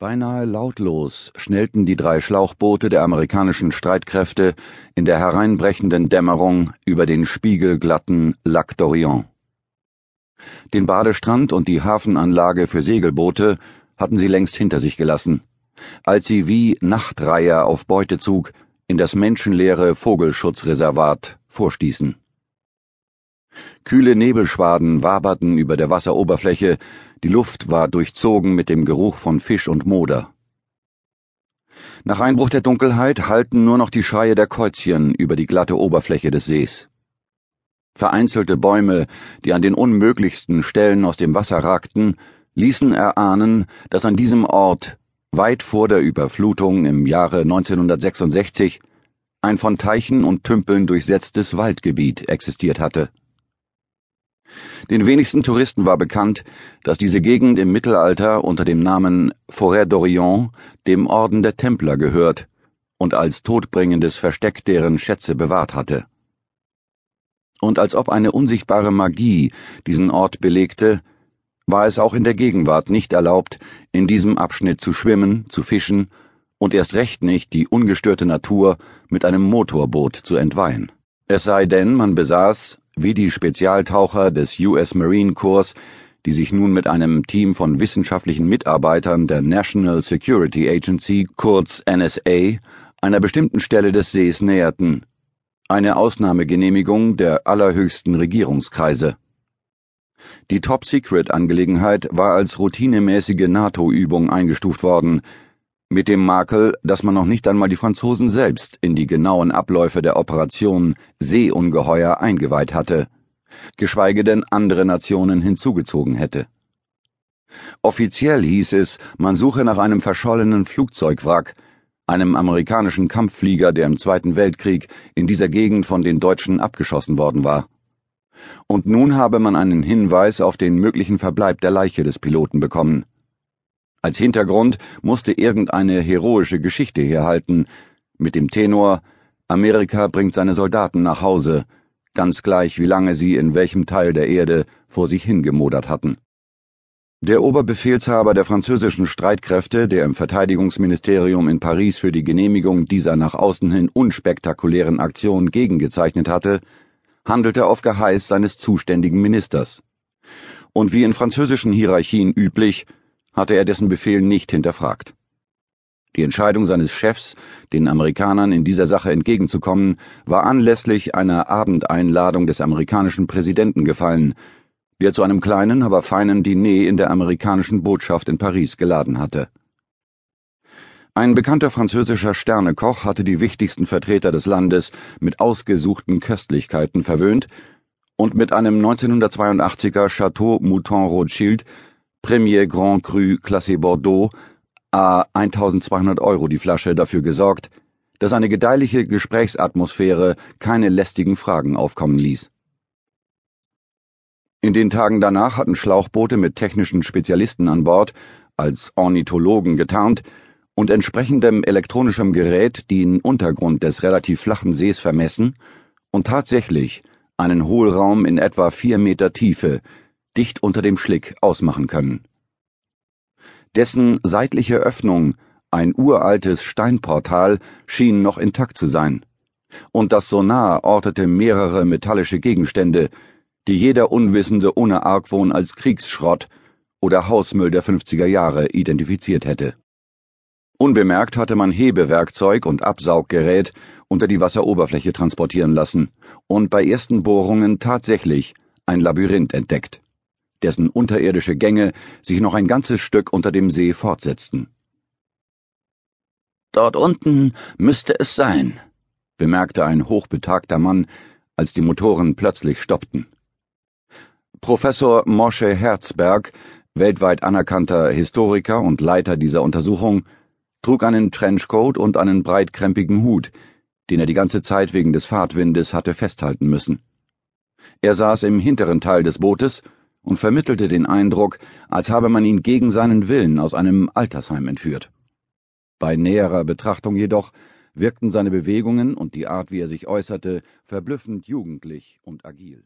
Beinahe lautlos schnellten die drei Schlauchboote der amerikanischen Streitkräfte in der hereinbrechenden Dämmerung über den spiegelglatten Lac d'Orient. Den Badestrand und die Hafenanlage für Segelboote hatten sie längst hinter sich gelassen, als sie wie Nachtreiher auf Beutezug in das menschenleere Vogelschutzreservat vorstießen. Kühle Nebelschwaden waberten über der Wasseroberfläche, die Luft war durchzogen mit dem Geruch von Fisch und Moder. Nach Einbruch der Dunkelheit hallten nur noch die Schreie der Käuzchen über die glatte Oberfläche des Sees. Vereinzelte Bäume, die an den unmöglichsten Stellen aus dem Wasser ragten, ließen erahnen, dass an diesem Ort, weit vor der Überflutung im Jahre 1966, ein von Teichen und Tümpeln durchsetztes Waldgebiet existiert hatte. Den wenigsten Touristen war bekannt, dass diese Gegend im Mittelalter unter dem Namen Forêt d'Orient dem Orden der Templer gehört und als todbringendes Versteck deren Schätze bewahrt hatte. Und als ob eine unsichtbare Magie diesen Ort belegte, war es auch in der Gegenwart nicht erlaubt, in diesem Abschnitt zu schwimmen, zu fischen und erst recht nicht die ungestörte Natur mit einem Motorboot zu entweihen. Es sei denn, man besaß wie die Spezialtaucher des US Marine Corps, die sich nun mit einem Team von wissenschaftlichen Mitarbeitern der National Security Agency, kurz NSA, einer bestimmten Stelle des Sees näherten. Eine Ausnahmegenehmigung der allerhöchsten Regierungskreise. Die Top-Secret-Angelegenheit war als routinemäßige NATO-Übung eingestuft worden, mit dem Makel, dass man noch nicht einmal die Franzosen selbst in die genauen Abläufe der Operation Seeungeheuer eingeweiht hatte, geschweige denn andere Nationen hinzugezogen hätte. Offiziell hieß es, man suche nach einem verschollenen Flugzeugwrack, einem amerikanischen Kampfflieger, der im Zweiten Weltkrieg in dieser Gegend von den Deutschen abgeschossen worden war. Und nun habe man einen Hinweis auf den möglichen Verbleib der Leiche des Piloten bekommen. Als Hintergrund musste irgendeine heroische Geschichte herhalten, mit dem Tenor Amerika bringt seine Soldaten nach Hause, ganz gleich wie lange sie in welchem Teil der Erde vor sich hingemodert hatten. Der Oberbefehlshaber der französischen Streitkräfte, der im Verteidigungsministerium in Paris für die Genehmigung dieser nach außen hin unspektakulären Aktion gegengezeichnet hatte, handelte auf Geheiß seines zuständigen Ministers. Und wie in französischen Hierarchien üblich, hatte er dessen Befehl nicht hinterfragt. Die Entscheidung seines Chefs, den Amerikanern in dieser Sache entgegenzukommen, war anlässlich einer Abendeinladung des amerikanischen Präsidenten gefallen, der zu einem kleinen, aber feinen Diner in der amerikanischen Botschaft in Paris geladen hatte. Ein bekannter französischer Sternekoch hatte die wichtigsten Vertreter des Landes mit ausgesuchten Köstlichkeiten verwöhnt und mit einem 1982er Chateau Mouton Rothschild Premier Grand Cru Classé Bordeaux a 1200 Euro die Flasche dafür gesorgt, dass eine gedeihliche Gesprächsatmosphäre keine lästigen Fragen aufkommen ließ. In den Tagen danach hatten Schlauchboote mit technischen Spezialisten an Bord, als Ornithologen getarnt, und entsprechendem elektronischem Gerät den Untergrund des relativ flachen Sees vermessen und tatsächlich einen Hohlraum in etwa vier Meter Tiefe dicht unter dem Schlick ausmachen können. Dessen seitliche Öffnung, ein uraltes Steinportal, schien noch intakt zu sein, und das Sonar ortete mehrere metallische Gegenstände, die jeder Unwissende ohne Argwohn als Kriegsschrott oder Hausmüll der 50er Jahre identifiziert hätte. Unbemerkt hatte man Hebewerkzeug und Absauggerät unter die Wasseroberfläche transportieren lassen und bei ersten Bohrungen tatsächlich ein Labyrinth entdeckt dessen unterirdische Gänge sich noch ein ganzes Stück unter dem See fortsetzten. Dort unten müsste es sein, bemerkte ein hochbetagter Mann, als die Motoren plötzlich stoppten. Professor Moshe Herzberg, weltweit anerkannter Historiker und Leiter dieser Untersuchung, trug einen Trenchcoat und einen breitkrempigen Hut, den er die ganze Zeit wegen des Fahrtwindes hatte festhalten müssen. Er saß im hinteren Teil des Bootes und vermittelte den Eindruck, als habe man ihn gegen seinen Willen aus einem Altersheim entführt. Bei näherer Betrachtung jedoch wirkten seine Bewegungen und die Art, wie er sich äußerte, verblüffend jugendlich und agil.